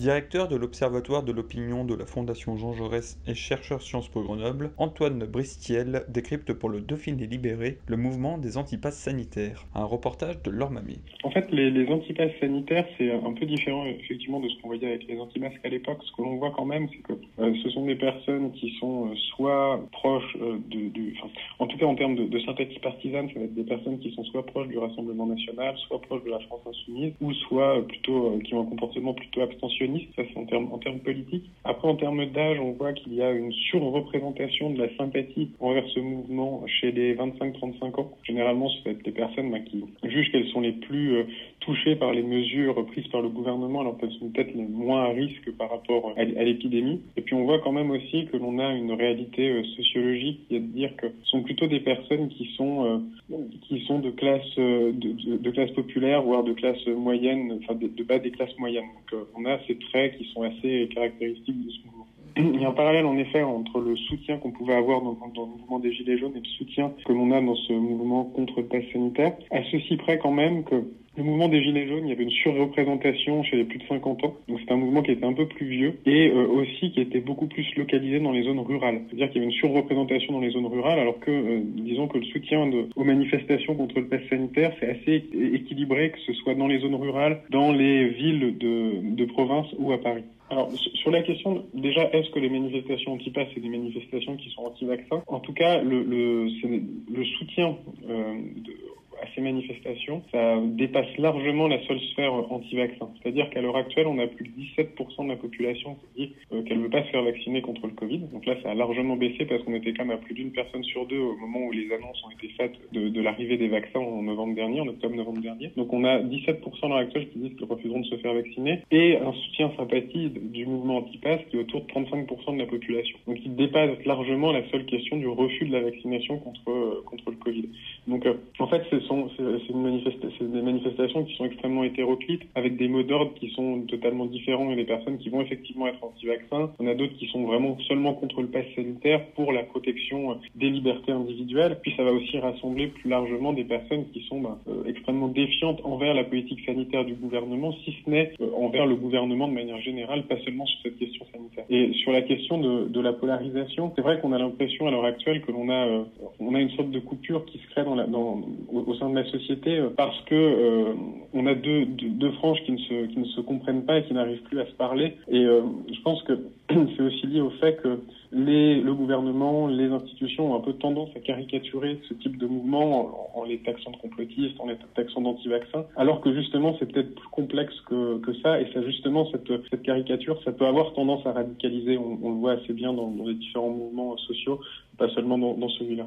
Directeur de l'Observatoire de l'opinion de la Fondation Jean Jaurès et chercheur Sciences Po Grenoble, Antoine Bristiel décrypte pour le Dauphiné Libéré le mouvement des antipasses sanitaires. Un reportage de Laure Mamie. En fait, les, antipasses sanitaires, c'est un peu différent effectivement de ce qu'on voyait avec les antimasques à l'époque. Ce que l'on voit quand même, c'est que euh, ce sont des personnes qui sont euh, soit proches euh, de, en tout cas en termes de, sympathie partisane, ça va être des personnes qui sont soit proches du Rassemblement national, soit proches de la France insoumise, ou soit plutôt qui ont un comportement plutôt abstentionniste. Ça, c'est en termes en politiques. Après, en termes d'âge, on voit qu'il y a une surreprésentation de la sympathie envers ce mouvement chez les 25-35 ans. Généralement, ce sont des personnes bah, qui jugent qu'elles sont les plus euh, touchées par les mesures prises par le gouvernement, alors qu'elles sont peut-être moins à risque par rapport à, l'épidémie. Et puis, on voit quand même aussi que l'on a une réalité euh, sociologique qui est de dire que ce sont plutôt des personnes qui sont euh, qui sont de classe euh, de, de, classe populaire, voire de classe moyenne, enfin de, bas des classes moyennes. Donc, on a ces traits qui sont assez caractéristiques de ce mouvement. Il y a un parallèle en effet entre le soutien qu'on pouvait avoir dans, dans, le mouvement des Gilets jaunes et le soutien que l'on a dans ce mouvement contre le pass sanitaire. À ceci près quand même que le mouvement des Gilets jaunes, il y avait une surreprésentation chez les plus de 50 ans. Donc c'est un mouvement qui était un peu plus vieux et euh, aussi qui était beaucoup plus localisé dans les zones rurales. C'est-à-dire qu'il y avait une surreprésentation dans les zones rurales alors que, euh, disons que le soutien de, aux manifestations contre le pass sanitaire, c'est assez équilibré, que ce soit dans les zones rurales, dans les villes de, de province ou à Paris. Alors, sur la question, déjà, est-ce que les manifestations anti-pass, c'est des manifestations qui sont anti-vaccins? En tout cas, le, le, le soutien euh, manifestations, ça dépasse largement la seule sphère anti-vaccin. C'est-à-dire qu'à l'heure actuelle, on a plus de 17% de la population qui dit euh, qu'elle ne veut pas se faire vacciner contre le Covid. Donc là, ça a largement baissé parce qu'on était quand même à plus d'une personne sur deux au moment où les annonces ont été faites de, l'arrivée des vaccins en novembre dernier, en octobre-novembre dernier. Donc on a 17% à l'heure actuelle qui disent qu'ils refuseront de se faire vacciner et un soutien sympathie du mouvement anti-pass qui est autour de 35% de la population. Donc il dépasse largement la seule question du refus de la vaccination contre, euh, contre le Covid. Donc euh, en fait, c'est des manifestations qui sont extrêmement hétéroclites, avec des mots d'ordre qui sont totalement différents et des personnes qui vont effectivement être anti-vaccins. On a d'autres qui sont vraiment seulement contre le pass sanitaire pour la protection des libertés individuelles. Puis ça va aussi rassembler plus largement des personnes qui sont bah, euh, extrêmement défiantes envers la politique sanitaire du gouvernement, si ce n'est euh, envers le gouvernement de manière générale, pas seulement sur cette question sanitaire. Et sur la question de, de la polarisation, c'est vrai qu'on a l'impression à l'heure actuelle que l'on a, euh, on a une sorte de coupure qui se crée dans la, dans, au, au sein de la société parce que euh, on a deux, franges qui ne, se, comprennent pas et qui n'arrivent plus à se parler. Et euh, je pense que c'est aussi lié au fait que le gouvernement, les institutions ont un peu tendance à caricaturer ce type de mouvement en, les taxant de complotistes, en les taxant d'anti-vaccins, alors que justement c'est peut-être plus complexe que, ça. Et ça justement cette, caricature, ça peut avoir tendance à radicaliser. On, le voit assez bien dans, les différents mouvements sociaux, pas seulement dans celui-là.